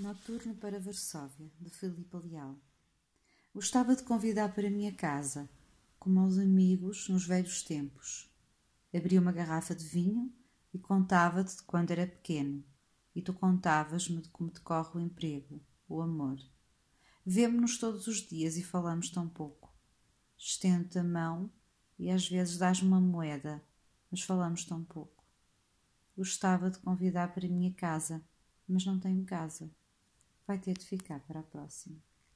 Noturno para Varsóvia, de Filipe Leal. Gostava de convidar para a minha casa, como aos amigos nos velhos tempos. Abri uma garrafa de vinho e contava-te de quando era pequeno, e tu contavas-me de como decorre o emprego, o amor. Vemo-nos todos os dias e falamos tão pouco. Estendo a mão e às vezes dás-me uma moeda, mas falamos tão pouco. Gostava de convidar para a minha casa, mas não tenho casa vai ter de ficar para a próxima.